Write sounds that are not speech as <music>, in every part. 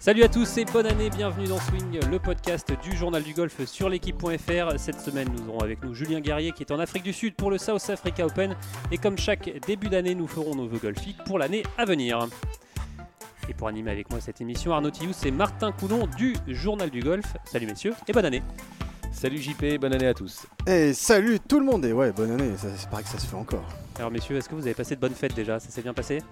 Salut à tous et bonne année, bienvenue dans Swing, le podcast du journal du golf sur l'équipe.fr. Cette semaine, nous aurons avec nous Julien Guerrier qui est en Afrique du Sud pour le South Africa Open. Et comme chaque début d'année, nous ferons nos vœux golfiques pour l'année à venir. Et pour animer avec moi cette émission, Arnaud Tillou, c'est Martin Coulon du journal du golf. Salut messieurs et bonne année. Salut JP, bonne année à tous. Et salut tout le monde et ouais, bonne année, ça- c'est pareil que ça se fait encore. Alors messieurs, est-ce que vous avez passé de bonnes fêtes déjà? Ça s'est bien passé?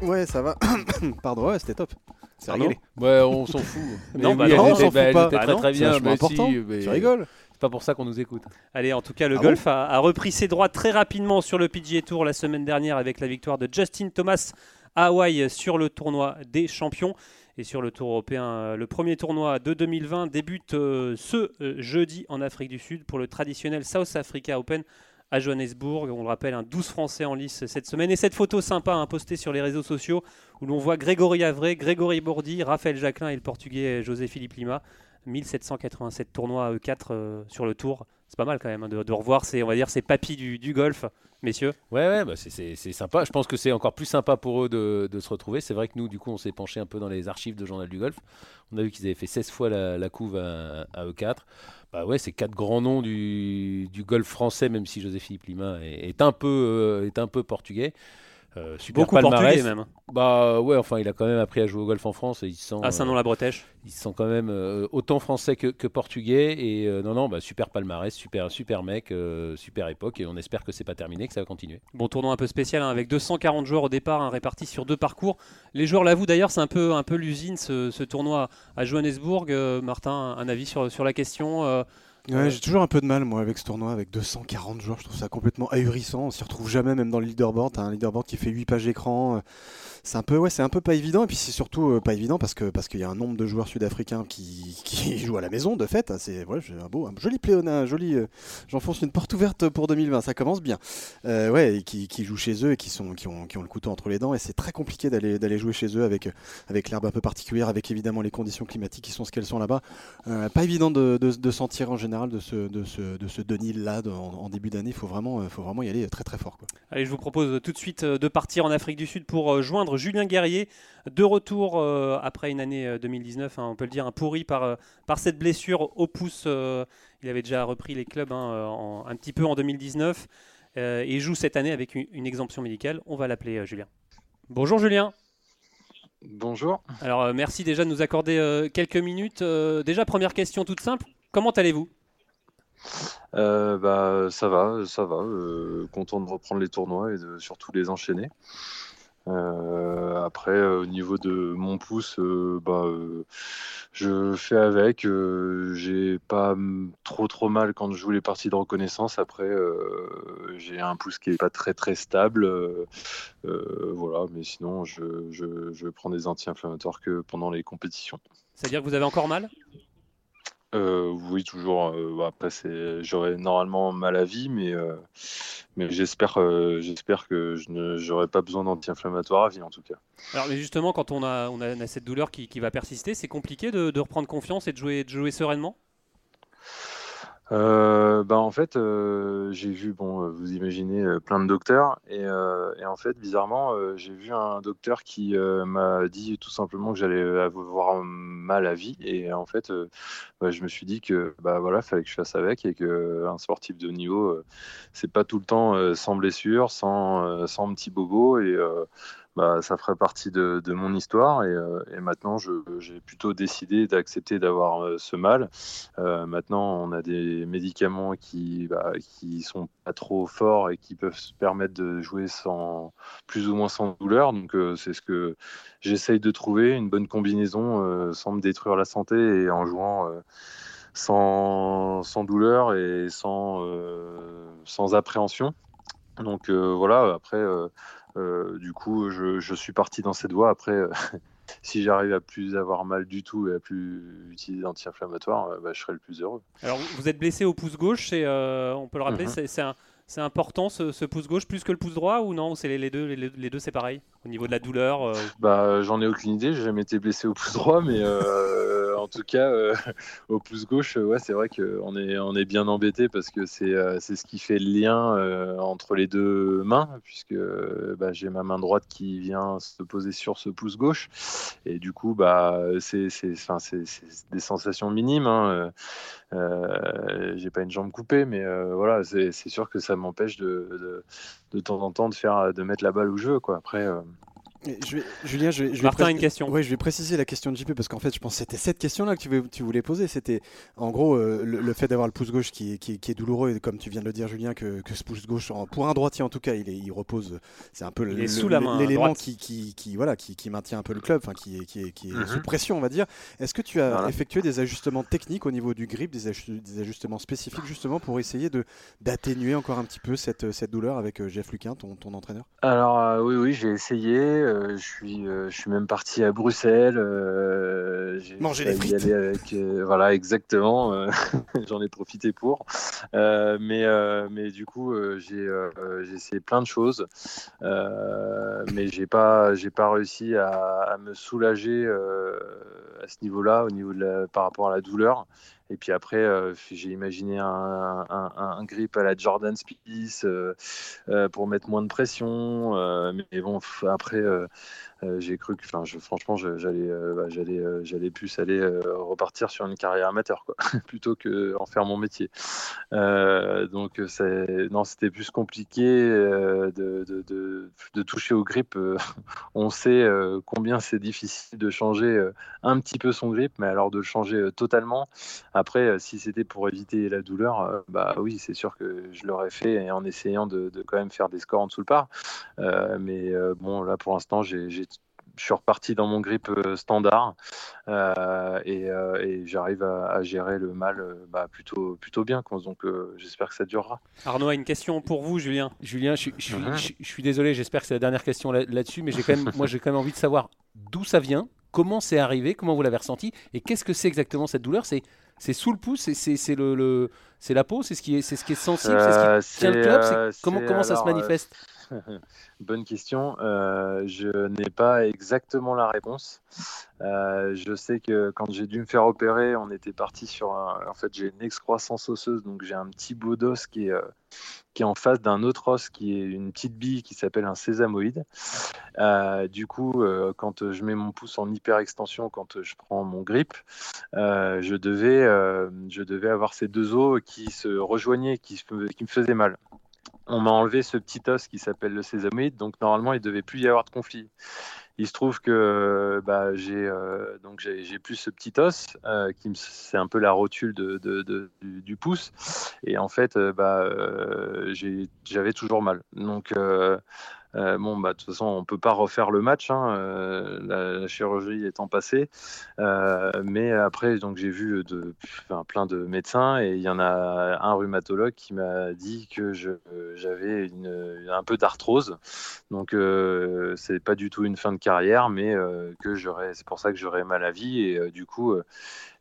Ouais, ça va. <coughs> Pardon, ouais, c'était top. C'est régalé. Ouais, on s'en fout. <laughs> Non, bah oui, non, elle on était, bah, fout elle pas. était Bah très non, très bien. mais important. si, mais Tu rigoles C'est pas pour ça qu'on nous écoute. Allez, en tout cas, le Ah golf a, a repris ses droits très rapidement sur le PGA Tour la semaine dernière avec la victoire de Justin Thomas à Hawaï sur le tournoi des champions. Et sur le tour européen, euh, le premier tournoi de 2020 débute euh, ce euh, jeudi en Afrique du Sud pour le traditionnel South Africa Open à Johannesburg. On le rappelle, un 12 Français en lice cette semaine. Et cette photo sympa hein, postée sur les réseaux sociaux où l'on voit Grégory Avray, Grégory Bourdi, Raphaël Jacquelin et le Portugais José Philippe Lima. 1787 tournois à E4 euh, sur le tour. C'est pas mal quand même hein, de, revoir ces, on va dire, ces papis du, golf, messieurs. Ouais, ouais, bah c'est- sympa. Je pense que c'est encore plus sympa pour eux de, se retrouver. C'est vrai que nous, du coup, on s'est penché un peu dans les archives de Journal du Golf. On a vu qu'ils avaient fait 16 fois la, la couve à, à E4. Bah ouais, c'est quatre grands noms du, du golf français, même si José-Philippe Lima est un peu, euh, est un peu portugais. Euh, super Beaucoup palmarès. portugais même. Bah ouais, enfin, il a quand même appris à jouer au golf en France et il se sent. À euh, Saint-Nom-la-Bretèche. Ils sont quand même euh, autant français que, que portugais. Et euh, non, non, bah, super palmarès, super, super mec, euh, super époque. Et on espère que c'est pas terminé, que ça va continuer. Bon tournoi un peu spécial hein, avec 240 joueurs au départ hein, répartis sur deux parcours. Les joueurs l'avouent d'ailleurs, c'est un peu, un peu l'usine ce, ce tournoi à Johannesburg. Euh, Martin, un avis sur, sur la question euh, Ouais, j'ai toujours un peu de mal moi avec ce tournoi avec 240 joueurs, je trouve ça complètement ahurissant, on s'y retrouve jamais même dans le leaderboard, t'as un leaderboard qui fait 8 pages d'écran. C'est un peu ouais, c'est un peu pas évident et puis c'est surtout euh, pas évident parce que parce qu'il y a un nombre de joueurs sud-africains qui, <laughs> qui jouent à la maison de fait, c'est un beau un joli pléonat, joli euh, j'enfonce une porte ouverte pour 2020, ça commence bien. Euh, ouais, qui, qui jouent chez eux et qui sont qui ont, qui ont le couteau entre les dents et c'est très compliqué d'aller d'aller jouer chez eux avec avec l'herbe un peu particulière, avec évidemment les conditions climatiques qui sont ce qu'elles sont là-bas. Euh, pas évident de, de, de en général de ce, de ce, de ce Denis-là de- en, début d'année. Il faut vraiment, faut vraiment y aller très très fort. Quoi. Allez, je vous propose tout de suite de partir en Afrique du Sud pour euh, Julien Guerrier, de retour euh, après une année euh, 2019, hein, on peut le dire, un pourri par, euh, par cette blessure au pouce. euh, il avait déjà repris les clubs hein, euh, en- un petit peu en 2019 euh, et joue cette année avec une, une exemption médicale. On va l'appeler euh, Julien. Bonjour Julien. Bonjour. Alors euh, merci déjà de nous accorder euh, quelques minutes. Euh, déjà première question toute simple. Comment allez-vous? Euh, bah, ça va, ça va. euh, content de reprendre les tournois et de surtout les enchaîner. Euh, après, euh, au niveau de mon pouce, euh, bah, je fais avec. j'ai pas trop trop mal quand je joue les parties de reconnaissance. Après, j'ai un pouce qui est pas très très stable. voilà, mais sinon, je, je, je prends des anti-inflammatoires que pendant les compétitions. C'est-à-dire que vous avez encore mal? Euh, oui, toujours. euh, bah, après, j'aurais normalement mal à vie, mais, euh, mais j'espère, j'espère que je ne, j'aurai pas besoin d'anti-inflammatoire à vie, en tout cas. Alors mais justement, quand on a, on a, cette douleur qui, qui va persister, c'est compliqué de, de reprendre confiance et de jouer, de jouer sereinement? Euh, bah, en fait, euh, j'ai vu, bon, euh, vous imaginez, euh, plein de docteurs, et, et en fait, bizarrement, j'ai vu un docteur qui m'a dit tout simplement que j'allais avoir mal à vie, et en fait, bah, je me suis dit que, bah voilà, fallait que je fasse avec, et que un sportif de haut niveau, c'est pas tout le temps sans blessure, sans, sans petit bobo, et bah, ça ferait partie de, de mon histoire, et, euh, et maintenant, j'ai plutôt décidé d'accepter d'avoir euh, ce mal. Euh, maintenant, on a des médicaments qui, bah, qui sont pas trop forts et qui peuvent se permettre de jouer sans plus ou moins sans douleur. Donc, c'est ce que j'essaye de trouver, une bonne combinaison sans me détruire la santé et en jouant sans, sans douleur et sans, sans appréhension. Donc voilà, après, du coup, je, je suis parti dans cette voie. Après, euh, <laughs> si j'arrive à plus avoir mal du tout et à plus utiliser d'anti-inflammatoire, euh, bah, je serai le plus heureux. Alors vous- êtes blessé au pouce gauche, et on peut le rappeler, Mhm. c'est- c'est un- c'est important ce, ce pouce gauche plus que le pouce droit ou non C'est les, les deux, les, les deux c'est pareil au niveau de la douleur. euh, Bah, j'en ai aucune idée, j'ai jamais été blessé au pouce droit, mais euh, en tout cas, <laughs> au pouce gauche, ouais, c'est vrai qu'on est, bien embêté parce que c'est, c'est ce qui fait le lien entre les deux mains, puisque bah, j'ai ma main droite qui vient se poser sur ce pouce gauche. Et du coup, bah, c'est, des sensations minimes. Hein. Euh, j'ai pas une jambe coupée, mais voilà, c'est, sûr que ça m'empêche de, de, temps en temps de, faire, de mettre la balle où je veux. Quoi. Après, je vais, Julien, je vais, je Martin, une question. Oui, je vais préciser la question de JP parce qu'en fait, je pense que c'était cette question-là que tu, tu, voulais poser. C'était en gros euh, le, fait d'avoir le pouce gauche qui, qui, qui, est douloureux et comme tu viens de le dire, Julien, que, que ce pouce gauche, pour un droitier en tout cas, il, est, il repose. C'est un peu l'élément qui, qui, qui, voilà, qui, qui maintient un peu le club, enfin qui, qui est, qui est sous mhm. pression, on va dire. Est-ce que tu as effectué des ajustements techniques au niveau du grip, des, des ajustements spécifiques justement pour essayer de d'atténuer encore un petit peu cette, cette douleur avec euh, Jeff Luquin, ton, ton entraîneur? Alors euh, oui, oui, j'ai essayé. Je suis euh, je suis même parti à Bruxelles. Euh, Manger les frites. avec, euh, voilà, exactement. <laughs> J'en ai profité pour. mais, mais du coup, j'ai essayé plein de choses. mais j'ai pas, j'ai pas réussi à, me soulager à ce niveau-là, au niveau de la, par rapport à la douleur. Et puis après, j'ai imaginé un, un, grip à la Jordan Spieth pour mettre moins de pression. mais bon, après, euh, j'ai cru que, franchement, j'allais, euh, bah, euh, j'allais plus aller repartir sur une carrière amateur, <laughs> plutôt que en faire mon métier. donc, non, c'était plus compliqué de, de, toucher au grip. <laughs> on sait combien c'est difficile de changer un petit peu son grip, mais alors de le changer totalement. Après, si c'était pour éviter la douleur, bah oui, c'est sûr que je l'aurais fait en essayant de, quand même faire des scores en dessous le par. mais bon, là, pour l'instant, j'ai je suis reparti dans mon grip euh, standard euh, euh, et, j'arrive à, gérer le mal bah, plutôt, plutôt bien. Donc j'espère que ça durera. Arnaud a une question pour vous, Julien. Julien, je, suis désolé, j'espère que c'est la dernière question là-dessus, mais j'ai quand même, <laughs> moi j'ai quand même envie de savoir d'où ça vient, comment c'est arrivé, comment vous l'avez ressenti et qu'est-ce que c'est exactement cette douleur? C'est c'est sous le pouce, c'est le, c'est la peau, c'est ce qui est, c'est ce qui est sensible, c'est ce qui tient le club. comment comment ça se manifeste? <laughs> Bonne question. Euh, je n'ai pas exactement la réponse. Euh, je sais que quand j'ai dû me faire opérer, on était parti sur un... En fait, j'ai une excroissance osseuse, donc j'ai un petit bout d'os qui est, euh, qui est en face d'un autre os qui est une petite bille qui s'appelle un sésamoïde. du coup, quand je mets mon pouce en hyper extension, quand je prends mon grip, je, devais, je devais avoir ces deux os qui se rejoignaient, qui, qui me faisaient mal on m'a enlevé ce petit os qui s'appelle le sésamoïde, donc normalement il devait plus y avoir de conflit. Il se trouve que bah, j'ai euh, donc j'ai plus ce petit os euh, qui c'est un peu la rotule du, pouce et en fait euh, bah, j'avais toujours mal. Donc euh, bon, bah, de toute façon, on peut pas refaire le match, hein, euh, la, chirurgie étant passée. Euh, mais après, donc j'ai vu de, plein de médecins et il y en a un rhumatologue qui m'a dit que j'avais un peu d'arthrose. Donc, c'est pas du tout une fin de carrière, mais que j'aurais, c'est pour ça que j'aurais mal à vie et du coup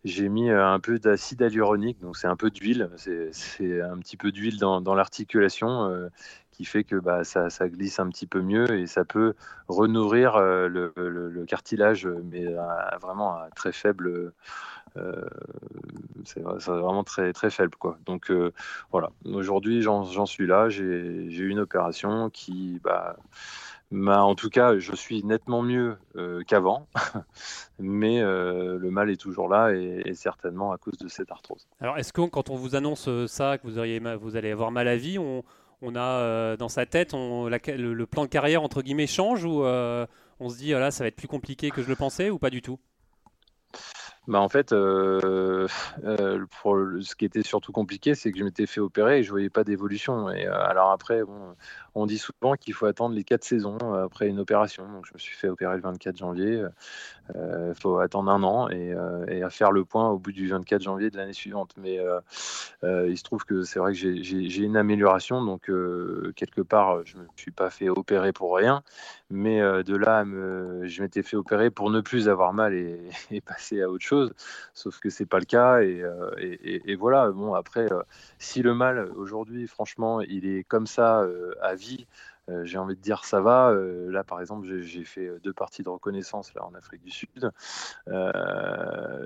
j'ai mis un peu d'acide hyaluronique, donc c'est un peu d'huile, c'est un petit peu d'huile dans, dans l'articulation qui fait que bah, ça, glisse un petit peu mieux et ça peut renourrir euh, le, cartilage, mais vraiment à très faible. Euh, c'est vraiment très très faible quoi. Donc euh, voilà, aujourd'hui j'en suis là, j'ai eu une opération qui bah, en tout cas, je suis nettement mieux qu'avant, <laughs> mais le mal est toujours là et, certainement à cause de cette arthrose. Alors, est-ce que quand on vous annonce ça, que vous, auriez, vous allez avoir mal à vie, on, on a euh, dans sa tête le, plan de carrière entre guillemets change ou euh, on se dit ah ça va être plus compliqué que je le pensais ou pas du tout? Bah en fait, euh, ce qui était surtout compliqué, c'est que je m'étais fait opérer et je voyais pas d'évolution. Et alors après, on dit souvent qu'il faut attendre les quatre saisons après une opération. Donc, je me suis fait opérer le 24 janvier. Il euh, faut attendre un an et, euh, et, à faire le point au bout du 24 janvier de l'année suivante. Mais il se trouve que c'est vrai que j'ai une amélioration. Donc, quelque part, je ne me suis pas fait opérer pour rien. Mais de là, je m'étais fait opérer pour ne plus avoir mal et, <laughs> et passer à autre chose. Sauf que c'est pas le cas. Et, et, voilà. Bon, après, si le mal aujourd'hui, franchement, il est comme ça à vie euh, j'ai envie de dire ça va. Euh, là, par exemple, j'ai fait deux parties de reconnaissance là en Afrique du Sud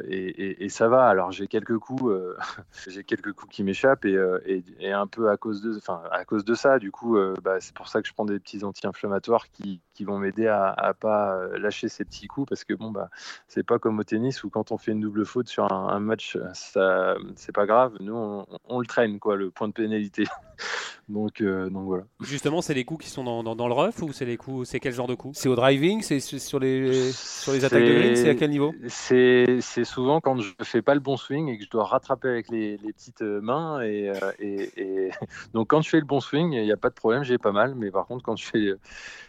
et, ça va. Alors j'ai quelques coups, <laughs> j'ai quelques coups qui m'échappent et, un peu à cause de, enfin à cause de ça, du coup, bah, c'est pour ça que je prends des petits anti-inflammatoires qui, vont m'aider à, ne pas lâcher ces petits coups parce que bon bah c'est pas comme au tennis où quand on fait une double faute sur un, match, ça c'est pas grave. Nous on, le traîne quoi, le point de pénalité. <laughs> donc, euh, donc voilà. Justement, c'est les coups qui sont dans, dans, le rough ou c'est les coups, c'est quel genre de coups C'est au driving, c'est sur les sur les attaques de green, c'est à quel niveau C'est souvent quand je fais pas le bon swing et que je dois rattraper avec les, les petites euh, mains et, euh, et, et, <laughs> donc quand je fais le bon swing, il n'y a pas de problème, j'ai pas mal, mais par contre quand je fais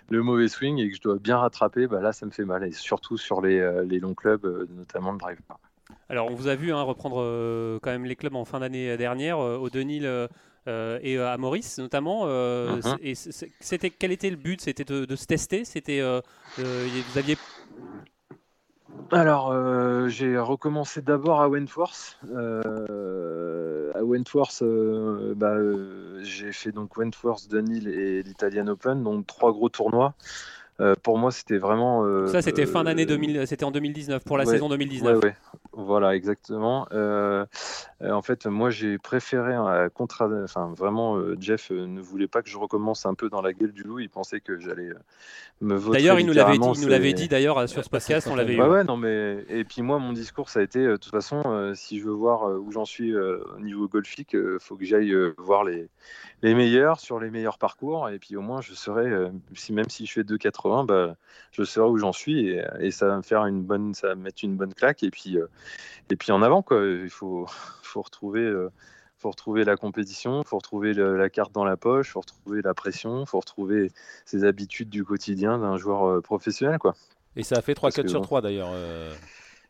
le mauvais swing et que je dois bien rattraper, bah là ça me fait mal et surtout sur les, les longs clubs, notamment le drive. Alors, on vous a vu hein, reprendre quand même les clubs en fin d'année dernière. au Denil, euh, et euh, à Maurice notamment. Euh, mhm. C'était quel était le but? C'était de, se tester? C'était vous aviez alors, j'ai recommencé d'abord à Wentworth. à Wentworth, bah, j'ai fait donc Wentworth, Dunhill et l'Italian Open, donc trois gros tournois. Euh, pour moi, c'était vraiment. Euh, ça, c'était fin d'année 2000, c'était en 2019 pour la saison 2019. Ouais, Voilà, exactement. Euh, en fait, moi, j'ai préféré contre, enfin, vraiment, Jeff ne voulait pas que je recommence un peu dans la gueule du loup. Il pensait que j'allais me voter. D'ailleurs, il nous l'avait dit, il nous l'avait dit d'ailleurs sur ce <laughs> podcast, on l'avait bah Ouais, non, mais et puis moi, mon discours, ça a été, de toute façon, si je veux voir où j'en suis au niveau golfique, il faut que j'aille voir les les meilleurs sur les meilleurs parcours. Et puis au moins, je serai, euh, si, même si je fais 2,80, bah, je saurai où j'en suis et, ça va me faire une bonne, ça va mettre une bonne claque. Et puis, euh, et puis en avant, quoi. Il faut, <laughs> faut retrouver. Euh, faut retrouver la compétition, faut retrouver la carte dans la poche, faut retrouver la pression, faut retrouver ses habitudes du quotidien d'un joueur professionnel, quoi. Et ça a fait 3-4 sur 3 d'ailleurs.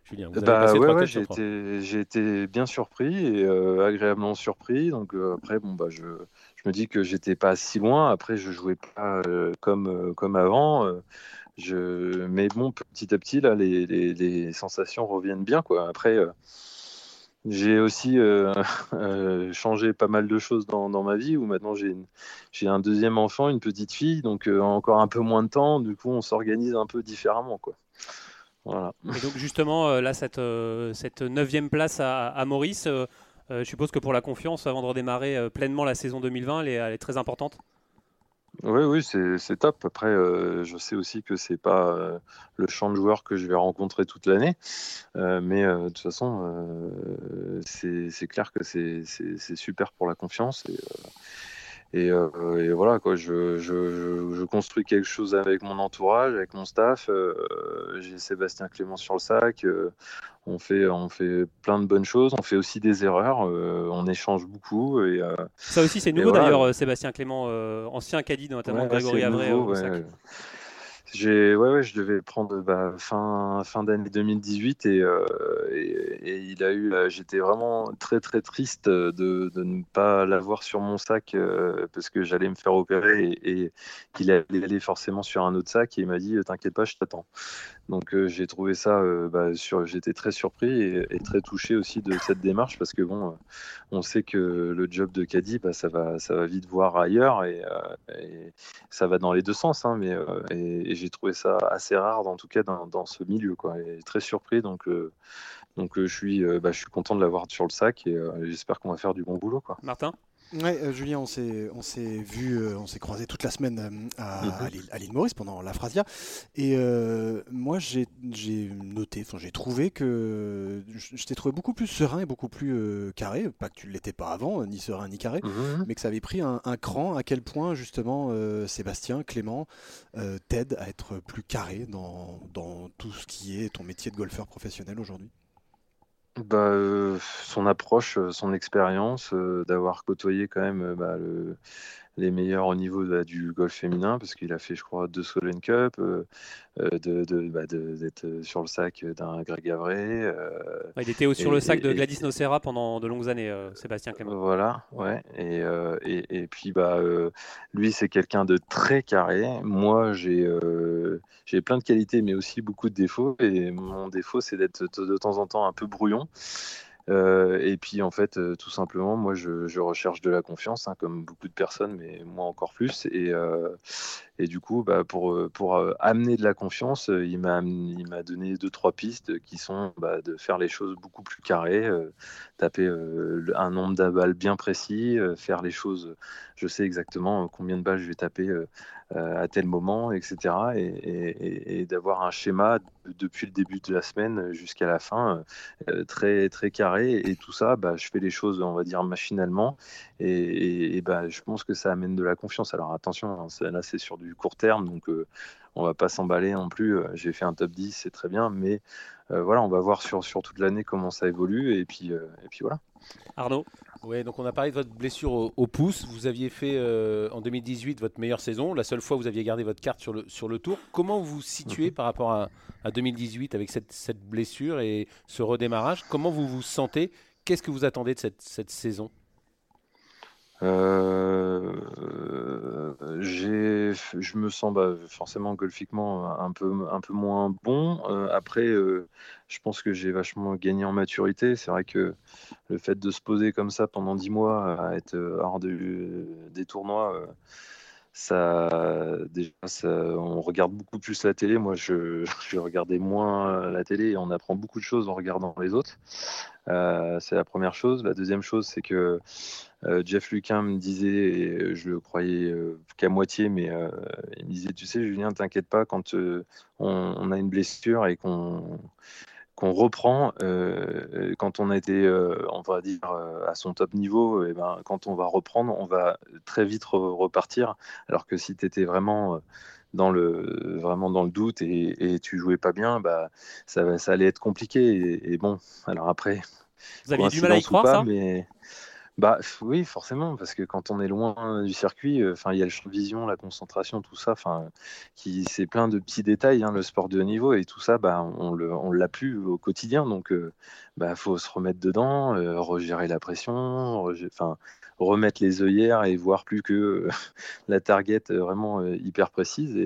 Julien, bah, ouais, j'ai été, été, bien surpris et agréablement surpris. Donc après, bon, bah, je, je me dis que j'étais pas si loin. Après, je jouais pas euh, comme, euh, comme avant. Euh, je... Mais bon, petit à petit, là, les, les, sensations reviennent bien. Quoi. Après, j'ai aussi <laughs> changé pas mal de choses dans, dans ma vie où maintenant j'ai, un deuxième enfant, une petite fille, donc encore un peu moins de temps. Du coup, on s'organise un peu différemment. Quoi. Voilà. Et donc justement, là, cette, cette neuvième place à, à Maurice, euh, je suppose que pour la confiance, avant de redémarrer euh, pleinement la saison 2020, elle est, très importante? Oui, oui, c'est top. Après, euh, je sais aussi que c'est pas le champ de joueurs que je vais rencontrer toute l'année, mais de toute façon, c'est clair que c'est super pour la confiance. Et, voilà, quoi, je, je, je, construis quelque chose avec mon entourage, avec mon staff. J'ai Sébastien Clément sur le sac on fait, on fait plein de bonnes choses, on fait aussi des erreurs, euh, on échange beaucoup. Et, euh, ça aussi, c'est nouveau d'ailleurs, euh, Sébastien Clément, ancien caddie, notamment Grégory Avray. J'ai, ouais, je devais prendre bah, fin, fin d'année 2018 et, et, il a eu, j'étais vraiment très très triste de, de ne pas l'avoir sur mon sac parce que j'allais me faire opérer et, et qu'il allait aller forcément sur un autre sac et il m'a dit t'inquiète pas, je t'attends. Donc euh, j'ai trouvé ça, euh, bah, sur, j'étais très surpris et, très touché aussi de cette démarche parce que bon, euh, on sait que le job de caddie, bah, ça va, ça va vite voir ailleurs et, ça va dans les deux sens. Hein, mais et, j'ai trouvé ça assez rare, en tout cas dans, dans ce milieu, quoi. Et très surpris, donc donc je suis, bah, je suis content de l'avoir sur le sac et j'espère qu'on va faire du bon boulot, quoi. Martin? Ouais, euh, Julien, on s'est, on s'est vu, euh, on s'est croisé toute la semaine euh, à, mhm. à l'île Maurice pendant la Phrasia. Et moi, j'ai, noté, enfin, j'ai trouvé que je, t'ai trouvé beaucoup plus serein et beaucoup plus carré. Pas que tu l'étais pas avant, ni serein ni carré, mhm. mais que ça avait pris un, cran. À quel point, justement, Sébastien, Clément t'aide à être plus carré dans, dans tout ce qui est ton métier de golfeur professionnel aujourd'hui bah, euh, son approche, euh, son expérience, euh, d'avoir côtoyé quand même bah, le, les meilleurs au niveau bah, du golf féminin, parce qu'il a fait, je crois, deux Solent Cup, de, bah, d'être sur le sac d'un Greg Avray. il était sur le sac de Gladys Nocera pendant de longues années, Sébastien Clément. Voilà, ouais. Et, et, et, puis, bah, lui, c'est quelqu'un de très carré. Moi, j'ai, j'ai plein de qualités, mais aussi beaucoup de défauts. Et mon défaut, c'est d'être de temps en temps un peu brouillon. Euh, et puis en fait, euh, tout simplement, moi je, recherche de la confiance, hein, comme beaucoup de personnes, mais moi encore plus. Et, euh, et du coup, bah, pour, pour amener de la confiance, il m'a donné deux, trois pistes qui sont bah, de faire les choses beaucoup plus carrées, taper un nombre de balles bien précis, faire les choses, je sais exactement combien de balles je vais taper à tel moment, etc. Et, d'avoir un schéma depuis le début de la semaine jusqu'à la fin très, très carré et tout ça, bah, je fais les choses, on va dire, machinalement et, je pense que ça amène de la confiance. Alors attention, hein, là c'est sur du court terme, donc euh, on va pas s'emballer non plus. Euh, j'ai fait un top 10, c'est très bien, mais euh, voilà, on va voir sur, sur toute l'année comment ça évolue et puis, et puis voilà. Arnaud? Ouais, donc on a parlé de votre blessure au, pouce. Vous aviez fait en 2018 votre meilleure saison. La seule fois où vous aviez gardé votre carte sur le, sur le tour. Comment vous vous situez mhm. par rapport à, à 2018 avec cette, cette, blessure et ce redémarrage? Comment vous vous sentez? Qu'est-ce que vous attendez de cette, cette saison? Euh, je me sens bah, forcément golfiquement un peu, un peu moins bon. Euh, après, euh, je pense que j'ai vachement gagné en maturité. C'est vrai que le fait de se poser comme ça pendant 10 mois, à être hors de, des tournois, ça, déjà, on regarde beaucoup plus la télé. Moi, <laughs> je, regardais moins la télé et on apprend beaucoup de choses en regardant les autres. Euh, c'est la première chose. La deuxième chose, c'est que euh, Jeff Luquin me disait, et je le croyais euh, qu'à moitié, mais il me disait, tu sais, Julien, t'inquiète pas, quand on, a une blessure et qu'on qu'on reprend euh, quand on a été, euh, on va dire, euh, à son top niveau, et ben, quand on va reprendre, on va très vite repartir. Alors que si tu étais vraiment dans le, vraiment dans le doute et, et, tu jouais pas bien, bah, ça, ça allait être compliqué. Et, bon, alors après. Vous aviez du mal à y croire, ça mais... Bah oui, forcément, parce que quand on est loin du circuit, euh, enfin il y a le champ de vision, la concentration, tout ça, enfin qui c'est plein de petits détails, hein, le sport de haut niveau et tout ça, bah on le on l'a plus au quotidien, donc euh, bah faut se remettre dedans, euh, regérer la pression, enfin remettre les œillères et voir plus que <laughs> la target vraiment hyper précise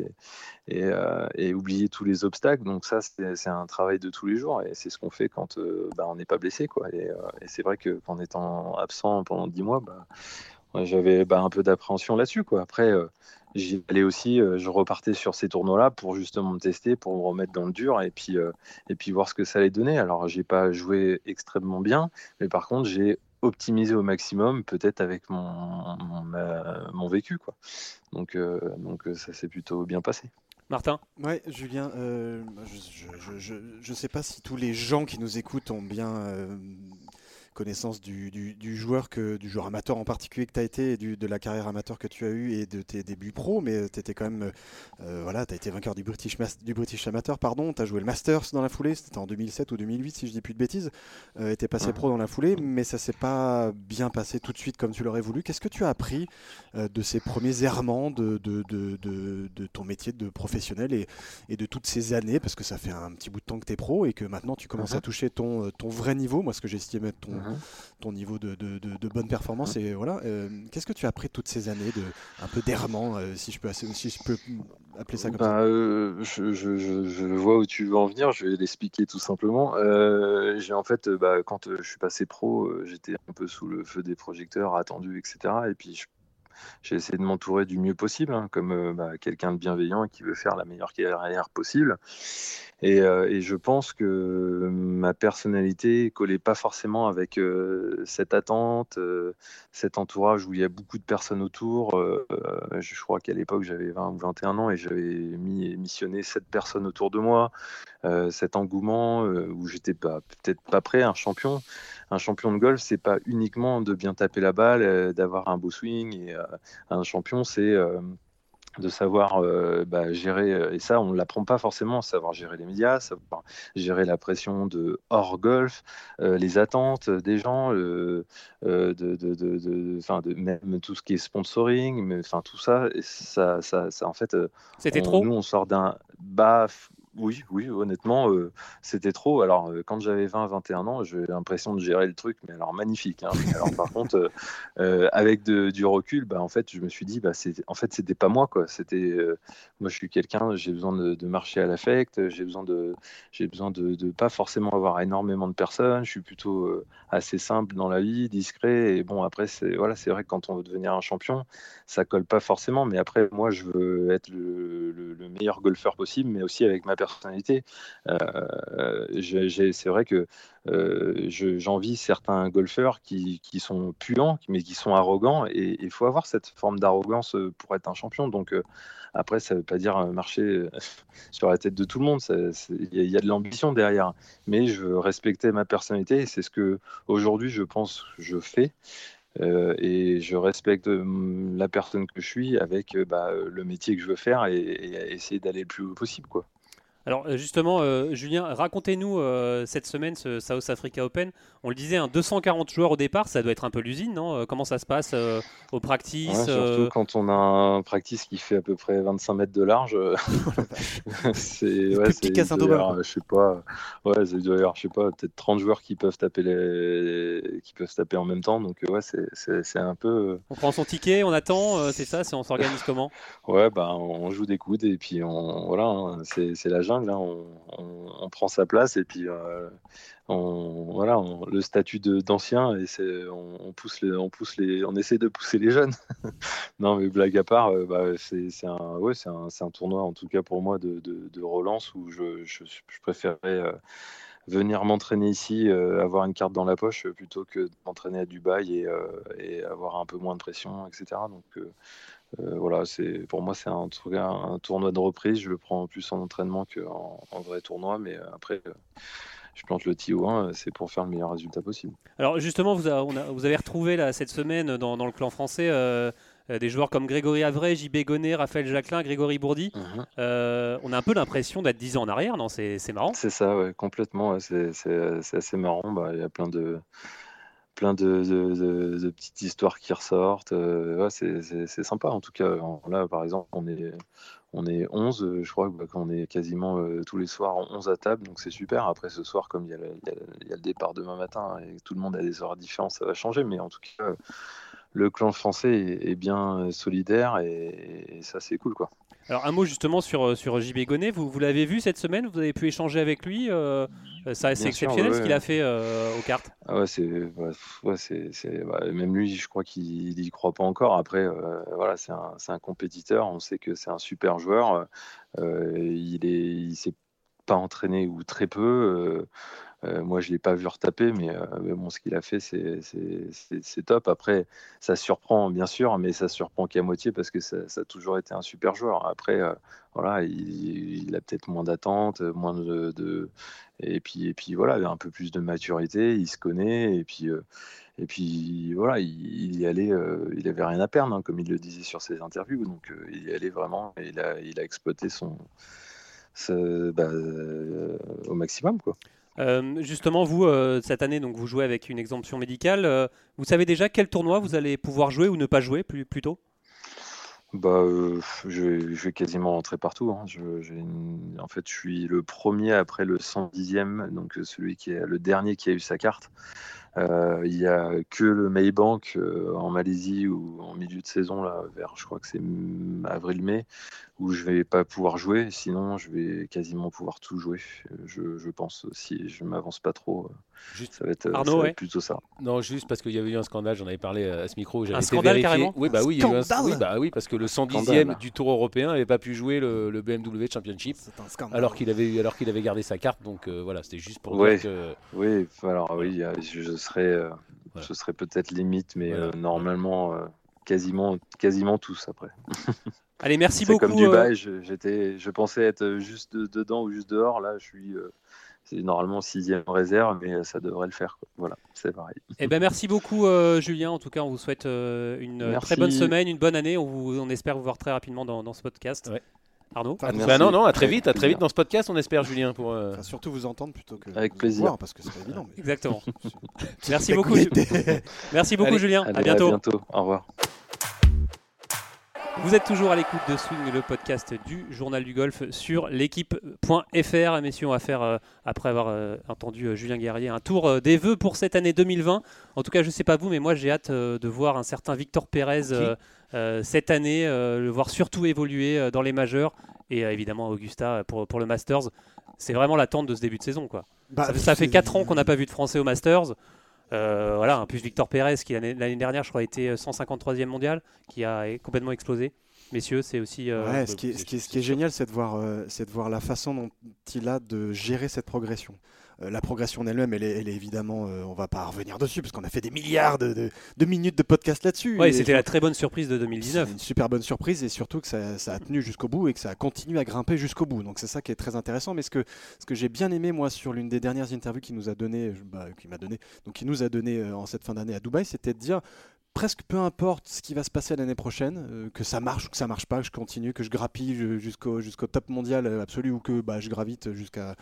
et, et, oublier tous les obstacles. Donc ça, c'est un travail de tous les jours et c'est ce qu'on fait quand bah, on n'est pas blessé. Quoi. Et, c'est vrai qu'en étant absent pendant 10 mois, bah, j'avais bah, un peu d'appréhension là-dessus. Après, j'y allais aussi, je repartais sur ces tournois-là pour justement me tester, pour me remettre dans le dur et puis, et puis voir ce que ça allait donner. Alors, j'ai pas joué extrêmement bien, mais par contre, j'ai optimiser au maximum, peut-être avec mon, mon, vécu. Quoi. Donc, euh, donc euh, ça s'est plutôt bien passé. Martin? Ouais, Julien, euh, je ne sais pas si tous les gens qui nous écoutent ont bien connaissance du, du, joueur que du joueur amateur en particulier que tu as été et du, de la carrière amateur que tu as eu et de tes débuts pro mais tu étais quand même euh, voilà tu as été vainqueur du British du British amateur pardon. Tu as joué le Masters dans la foulée c'était en 2007 ou 2008 si je dis plus de bêtises euh, tu es passé pro dans la foulée mais ça s'est pas bien passé tout de suite comme tu l'aurais voulu. Qu'est-ce que tu as appris euh, de ces premiers errements de, de, de, de, ton métier de professionnel et, et, de toutes ces années? Parce que ça fait un petit bout de temps que tu es pro et que maintenant tu commences à uh-huh. toucher ton, ton vrai niveau. Moi ce que j'estimais ton, Hein, ton niveau de, de, bonne performance. Hein. Et voilà, euh, qu'est-ce que tu as appris toutes ces années de un peu d'errement, euh, si je peux si je peux appeler ça comme bah, ça? euh, je, je, je, vois où tu veux en venir. Je vais l'expliquer tout simplement. j'ai en fait, bah, quand je suis passé pro, j'étais un peu sous le feu des projecteurs, attendu, etc. Et puis j'ai essayé de m'entourer du mieux possible, hein, comme bah, quelqu'un de bienveillant et qui veut faire la meilleure carrière possible. Euh, et, je pense que ma personnalité collait pas forcément avec euh, cette attente, euh, cet entourage où il y a beaucoup de personnes autour. je crois qu'à l'époque, j'avais 20 ou 21 ans et j'avais mis, missionné 7 personnes autour de moi. Cet engouement où j'étais pas peut-être pas prêt, un champion. Un champion de golf, c'est pas uniquement de bien taper la balle, d'avoir un beau swing. Et un champion, c'est de savoir euh, bah, gérer, euh, et ça on ne l'apprend pas forcément, savoir gérer les médias, savoir gérer la pression de hors golf, euh, les attentes des gens, de, de, de, de, même tout ce qui est sponsoring, mais enfin tout ça, ça, ça, ça en fait, c'était trop. Nous on sort d'un baf oui, oui, honnêtement, euh, c'était trop. Alors, euh, quand j'avais 20, 21 ans, j'ai l'impression de gérer le truc, mais alors magnifique. Hein. Alors, par contre, euh, avec du recul, bah, en fait, je me suis dit, bah, en fait, c'était pas moi, quoi. C'était, moi, je suis quelqu'un, j'ai besoin de, marcher à l'affect, j'ai besoin de, j'ai besoin de, pas forcément avoir énormément de personnes. Je suis plutôt assez simple dans la vie, discret. Et bon, après, c'est, voilà, c'est vrai que quand on veut devenir un champion, ça colle pas forcément. Mais après, moi, je veux être le, le meilleur golfeur possible, mais aussi avec ma personnalité. Euh, c'est vrai que euh, j'envie certains golfeurs qui, sont puants, mais qui sont arrogants, et il faut avoir cette forme d'arrogance pour être un champion. Donc après, ça ne veut pas dire marcher <laughs> sur la tête de tout le monde. Il y, a de l'ambition derrière, mais je veux respecter ma personnalité, et c'est ce que aujourd'hui je pense je fais. Euh, et je respecte la personne que je suis avec bah, le métier que je veux faire et, et essayer d'aller le plus haut possible. Quoi. Alors euh, justement, euh, Julien, racontez-nous euh, cette semaine ce South Africa Open. On le disait, 240 hein, joueurs au départ, ça doit être un peu l'usine, non Comment ça se passe au practice Surtout quand on a un practice qui fait à peu près 25 mètres de large. <laughs> <laughs> c'est ouais, petit cassin Je sais pas. Ouais, d'ailleurs, je sais pas, peut-être 30 joueurs qui peuvent taper les, qui peuvent taper en même temps. Donc ouais, c'est un peu. On prend son ticket, on attend, c'est ça On s'organise comment? Ouais, bah on joue des coudes et puis on voilà, hein, c'est la jungle on, prend sa place et puis euh, on, voilà, le statut d'ancien et c'est, on, pousse les, on pousse les, on essaie de pousser les jeunes. <laughs> non mais blague à part, euh, bah, c'est, un, ouais, c'est un, un, tournoi en tout cas pour moi de, relance où je, je, préférerais euh, venir m'entraîner ici, avoir une carte dans la poche plutôt que m'entraîner à Dubaï et, et, avoir un peu moins de pression, etc. Donc euh, voilà, pour moi c'est un, tournoi de reprise. Je le prends plus en entraînement qu'en en vrai tournoi, mais euh, après euh, je plante le tio 1, c'est pour faire le meilleur résultat possible. Alors justement, vous, avez retrouvé cette semaine dans, le clan français des joueurs comme Grégory Avray, JB Gonnet, Raphaël Jacquelin, Grégory Bourdi. Mhm. on a un peu l'impression d'être 10 ans en arrière, non? C'est marrant. C'est ça, ouais, complètement. c'est assez marrant. Bah, il y a plein de plein de, petites histoires qui ressortent. Euh, c'est sympa en tout cas. Là, par exemple, on est, on est 11, euh, je crois qu'on est quasiment euh, tous les soirs 11 à table, donc c'est super. Après, ce soir, comme il y, a le, départ demain matin et tout le monde a des horaires différents, ça va changer. Mais en tout cas, le clan français est, bien solidaire et, et ça, c'est cool. quoi. Alors un mot justement sur, euh, sur JB Gonnet, vous, vous l'avez vu cette semaine, vous avez pu échanger avec lui, euh, ça c'est exceptionnel ce qu'il a fait euh, aux cartes. Ah ouais, c'est, c'est, même lui je crois qu'il n'y croit pas encore, après voilà c'est un, un, compétiteur, on sait que c'est un super joueur, il est il s'est pas entraîné ou très peu. Euh, moi, je ne l'ai pas vu retaper, mais, euh, bon, ce qu'il a fait, c'est top. Après, ça surprend, bien sûr, mais ça surprend qu'à moitié parce que ça, a toujours été un super joueur. Après, euh, voilà, il, a peut-être moins d'attente, moins de, et puis et puis voilà, un peu plus de maturité. Il se connaît et puis et puis voilà, il, y allait, il avait rien à perdre, hein, comme il le disait sur ses interviews. Donc il y allait vraiment, et il a, il a exploité son, bah, au maximum, quoi. Euh, justement, vous, euh, cette année, donc vous jouez avec une exemption médicale. Euh, vous savez déjà quel tournoi vous allez pouvoir jouer ou ne pas jouer plus, tôt? Bah, je, vais quasiment rentrer partout. Hein. En fait, je suis le premier après le 110e, donc celui qui est le dernier qui a eu sa carte. Il n'y a que le Maybank en Malaisie ou en milieu de saison, là, vers je crois que c'est avril-mai, où je vais pas pouvoir jouer. Sinon, je vais quasiment pouvoir tout jouer. Je, je pense, si je m'avance pas trop, juste, ça va être, Arnaud, plutôt ça. Non, juste parce qu'il y avait eu un scandale, j'en avais parlé à ce micro. Un scandale carrément Oui, bah oui, oui, bah oui, parce que le 110e du Tour européen n'avait pas pu jouer le, BMW Championship, alors qu'il avait, alors qu'il avait gardé sa carte. Donc euh, voilà, c'était juste pour dire que. Oui, alors oui, je, euh, ce serait peut-être limite, mais euh, normalement, quasiment, quasiment tous après. <laughs> Allez, merci beaucoup. comme Dubaï, euh. j'étais, je pensais être juste dedans ou juste dehors. Là, je suis euh, c'est normalement sixième réserve, mais ça devrait le faire. Voilà, c'est pareil. Eh ben, merci beaucoup, euh, Julien. En tout cas, on vous souhaite une très bonne semaine, une bonne année. On, vous, on espère vous voir très rapidement dans, dans ce podcast. Arnaud bah non, non, à très vite, à très vite dans ce podcast, on espère, Julien. Pour, surtout vous entendre plutôt que avec plaisir, parce que c'est pas évident. Exactement. <laughs> merci beaucoup, merci beaucoup, Julien. à bientôt. À bientôt. Au revoir. Vous êtes toujours à l'écoute de Swing, le podcast du journal du golf sur l'équipe.fr. Messieurs, on va faire, euh, après avoir euh, entendu euh, Julien Guerrier, un tour euh, des vœux pour cette année 2020. En tout cas, je ne sais pas vous, mais moi j'ai hâte euh, de voir un certain Victor Pérez euh, euh, cette année, euh, le voir surtout évoluer euh, dans les majeurs et euh, évidemment Augusta pour, pour le Masters. C'est vraiment l'attente de ce début de saison. Quoi. Bah, ça, fait- ça fait c'est- 4 ans qu'on n'a pas vu de Français au Masters. Euh, voilà, en plus Victor Pérez, qui l'année dernière, je crois, était 153e mondial, qui a complètement explosé. Messieurs, c'est aussi. euh, Ouais, ce qui est, ce qui est- ce qui est génial, c'est de, voir, euh, c'est de voir la façon dont il a de gérer cette progression. Euh, la progression en elle-même, elle est, elle est évidemment, euh, on va pas revenir dessus, parce qu'on a fait des milliards de, de- de minutes de podcast là-dessus. Ouais, c'était la très bonne surprise de 2019. C'est une super bonne surprise et surtout que ça, ça a tenu jusqu'au bout et que ça a continué à grimper jusqu'au bout. Donc c'est ça qui est très intéressant. Mais ce que, ce que j'ai bien aimé moi sur l'une des dernières interviews qu'il nous a donné, bah, qui m'a donné, donc qui nous a donné euh, en cette fin d'année à Dubaï, c'était de dire presque peu importe ce qui va se passer l'année prochaine, euh, que ça marche ou que ça marche pas, que je continue, que je grappille jusqu'au jusqu'au top mondial euh, absolu ou que bah, je gravite jusqu'à.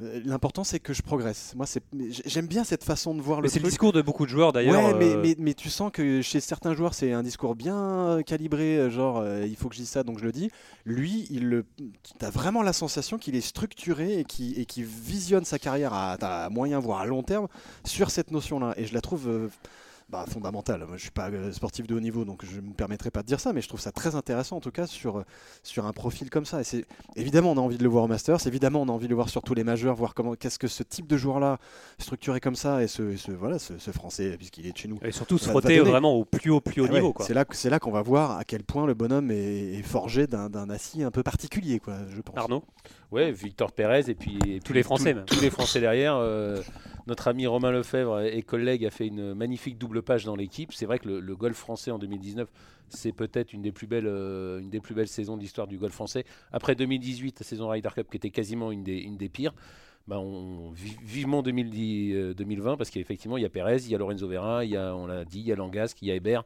Euh, L'important c'est que je progresse. Moi c'est, j'aime bien cette façon de voir Mais le c'est le discours de beaucoup de joueurs d'ailleurs. Ouais, mais, mais, mais tu sens que chez certains joueurs, c'est un discours bien calibré, genre il faut que je dise ça, donc je le dis. Lui, il le, t'as vraiment la sensation qu'il est structuré et qui et qui visionne sa carrière à, à moyen voire à long terme sur cette notion-là. Et je la trouve bah, fondamentale. Moi, je suis pas euh, sportif de haut niveau, donc je me permettrai pas de dire ça, mais je trouve ça très intéressant en tout cas sur sur un profil comme ça. Et c'est évidemment, on a envie de le voir au Masters. Évidemment, on a envie de le voir sur tous les majeurs, voir comment qu'est-ce que ce type de joueur-là structuré comme ça et ce, voilà ce, ce français puisqu'il est de chez nous. Et surtout se frotter vraiment au plus haut, plus haut Ah ouais, niveau. C'est là, c'est là qu'on va voir à quel point le bonhomme est, est forgé d'un, d'un acier un peu particulier, quoi, je pense. Arnaud? Ouais, Victor Pérez et puis, et Tous les Français, tous- même. tous les Français derrière. euh, notre ami Romain Lefebvre et collègue a fait une magnifique double page dans l'équipe. C'est vrai que le, le golf français en 2019, c'est peut-être une des plus belles, euh, une des plus belles saisons de l'histoire du golf français. Après 2018, la saison Ryder Cup qui était quasiment une des, une des pires. On, vi- vivement 2010, euh, 2020 parce qu'effectivement il y a Pérez, il y a Lorenzo Vera, il y a, on l'a dit, il y a Langasque, il y a Hébert.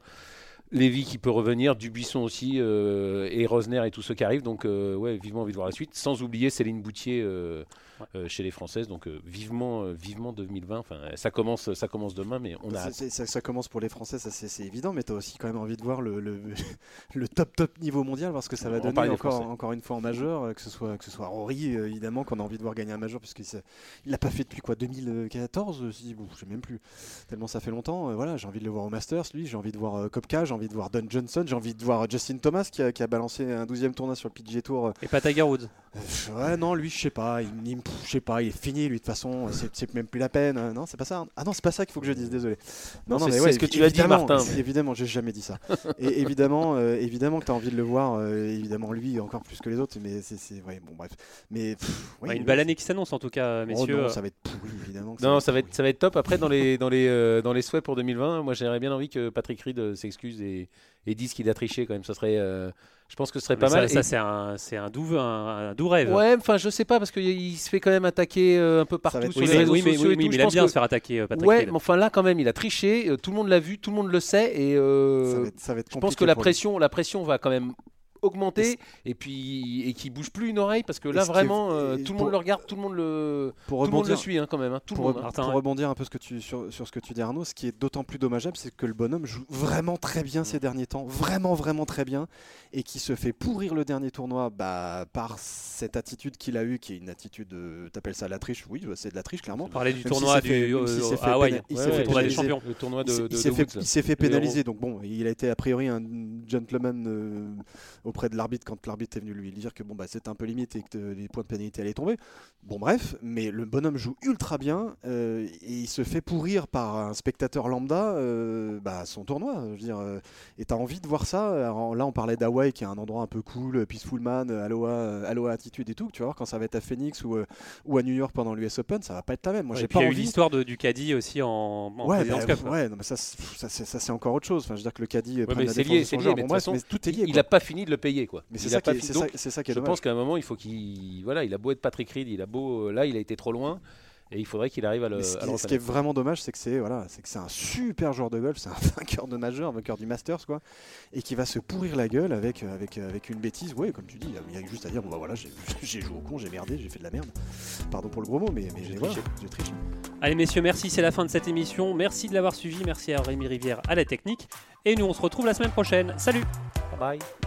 Lévy qui peut revenir, Dubuisson aussi, euh, et Rosner et tous ceux qui arrivent. Donc, euh, ouais, vivement envie de voir la suite. Sans oublier Céline Boutier euh, euh, chez les Françaises. Donc, euh, vivement, euh, vivement 2020. Enfin, ça commence, ça commence demain, mais on a. Ça, ça commence pour les Français, ça c'est, évident, mais tu as aussi quand même envie de voir le, le, <laughs> le top top niveau mondial, parce que ça va On donner encore, encore une fois en majeur, que ce soit, que ce soit Rory, évidemment, qu'on a envie de voir gagner un majeur, puisqu'il il l'a pas fait depuis quoi, 2014 euh, si, bon, Je sais même plus, tellement ça fait longtemps. voilà, j'ai envie de le voir au Masters, lui, j'ai envie de voir Kopka, j'ai envie de voir Don Johnson, j'ai envie de voir Justin Thomas qui a, qui a balancé un 12e tournoi sur le PGA Tour. Et pas Tiger Woods. euh, Ouais, non, lui, je sais pas, il, il me- je sais pas, il est fini, lui, de toute façon, c'est même plus la peine. euh, Non, c'est pas ça. Ah non, c'est pas ça qu'il faut que je dise, désolé. Non, c'est- c'est ce que tu as dit, Martin. Évidemment, j'ai jamais dit ça. Et <laughs> évidemment, euh, évidemment que tu as envie de le voir, euh, évidemment, lui, encore plus que les autres, mais c'est. c'est- Ouais, bon, bref. Mais. pff, Ouais, une belle année qui s'annonce en tout cas, Oh messieurs. non, ça va être pourri, évidemment. Non, ça va être, ça va être top. Après, dans les, <laughs> dans les, euh, dans les souhaits pour 2020, moi, j'aurais bien envie que Patrick Reed s'excuse et, et dise qu'il a triché quand même. Ça serait, euh, je pense que ce serait pas ça, mal. ça, Et- c'est un, c'est un doux, un, un doux rêve. Ouais, enfin, je sais pas parce qu'il il se fait quand même attaquer euh, un peu partout sur Oui, les mais, réseaux oui, mais, sociaux oui, et mais tout. il Je aime pense bien que- se faire attaquer, euh, Patrick Ouais, mais enfin là quand même, il a triché. euh, Tout le monde l'a vu, tout le monde le sait et euh, Ça va être, ça va être je pense que la lui. pression, la pression va quand même augmenter et puis et qui bouge plus une oreille parce que là vraiment euh, tout le pour- monde le regarde, tout le monde le, Pour tout le monde le rebondir, suit hein, quand même, hein, tout le monde. re- hein. Martin, pour ouais. rebondir un peu ce que tu, sur, sur ce que tu dis Arnaud, ce qui est d'autant plus dommageable, c'est que le bonhomme joue vraiment très bien ces derniers temps, vraiment vraiment très bien, et qui se fait pourrir le dernier tournoi bah, par cette attitude qu'il a eue, qui est une attitude, euh, t'appelles ça la triche? Oui, c'est de la triche clairement. On parlait du tournoi du il s'est fait tournoi des pénaliser. champions. Le tournoi Il de, il s'est fait, pénaliser, donc bon, il a été a priori un gentleman euh, auprès de l'arbitre quand l'arbitre est venu lui dire que bon bah c'était un peu limite et que euh, les points de pénalité allaient tomber. Bon bref, mais le bonhomme joue ultra bien euh, et il se fait pourrir par un spectateur lambda euh, bah, son tournoi. Je veux dire, euh, et t'as envie de voir ça. Alors, là on parlait d'Hawaï qui est un endroit un peu cool, peaceful man, aloha, aloha attitude et tout. Tu voir quand ça va être à Phoenix ou, ou à New York pendant l'US Open, ça va pas être la même. Moi Ouais, j'ai pas envie. l'histoire du caddie aussi en, en Ouais, bah, Cup. ouais, non, mais ça, c'est- ça, c'est ça, c'est encore autre chose. Enfin, je veux dire que le caddie Ouais, mais c'est lié, c'est lié, mais bref, mais tout est lié. Il n'a pas fini de le payer quoi. Mais c'est ça, a qui c'est ça- c'est ça qui est Je dommage. pense qu'à un moment, il faut qu'il. Voilà, il a beau être Patrick Reed, il a beau. Là, il a été trop loin. Et il faudrait qu'il arrive à le. Mais ce, à qui, ce qui est vraiment dommage, c'est que c'est voilà, c'est que c'est un super joueur de golf, c'est un <laughs> vainqueur de majeur, un vainqueur du Masters quoi, et qui va se pourrir la gueule avec euh, avec euh, avec une bêtise. Ouais, comme tu dis, il y a- il y, a juste à dire bon bah voilà, j'ai <laughs> j'ai joué au con, j'ai merdé, j'ai fait de la merde. Pardon pour le gros mot, mais mais j'ai voilà, triché. j'ai triché. Allez messieurs, merci, c'est la fin de cette émission. Merci de l'avoir suivi, merci à Rémi Rivière à la technique. Et nous on se retrouve la semaine prochaine. Salut Bye bye.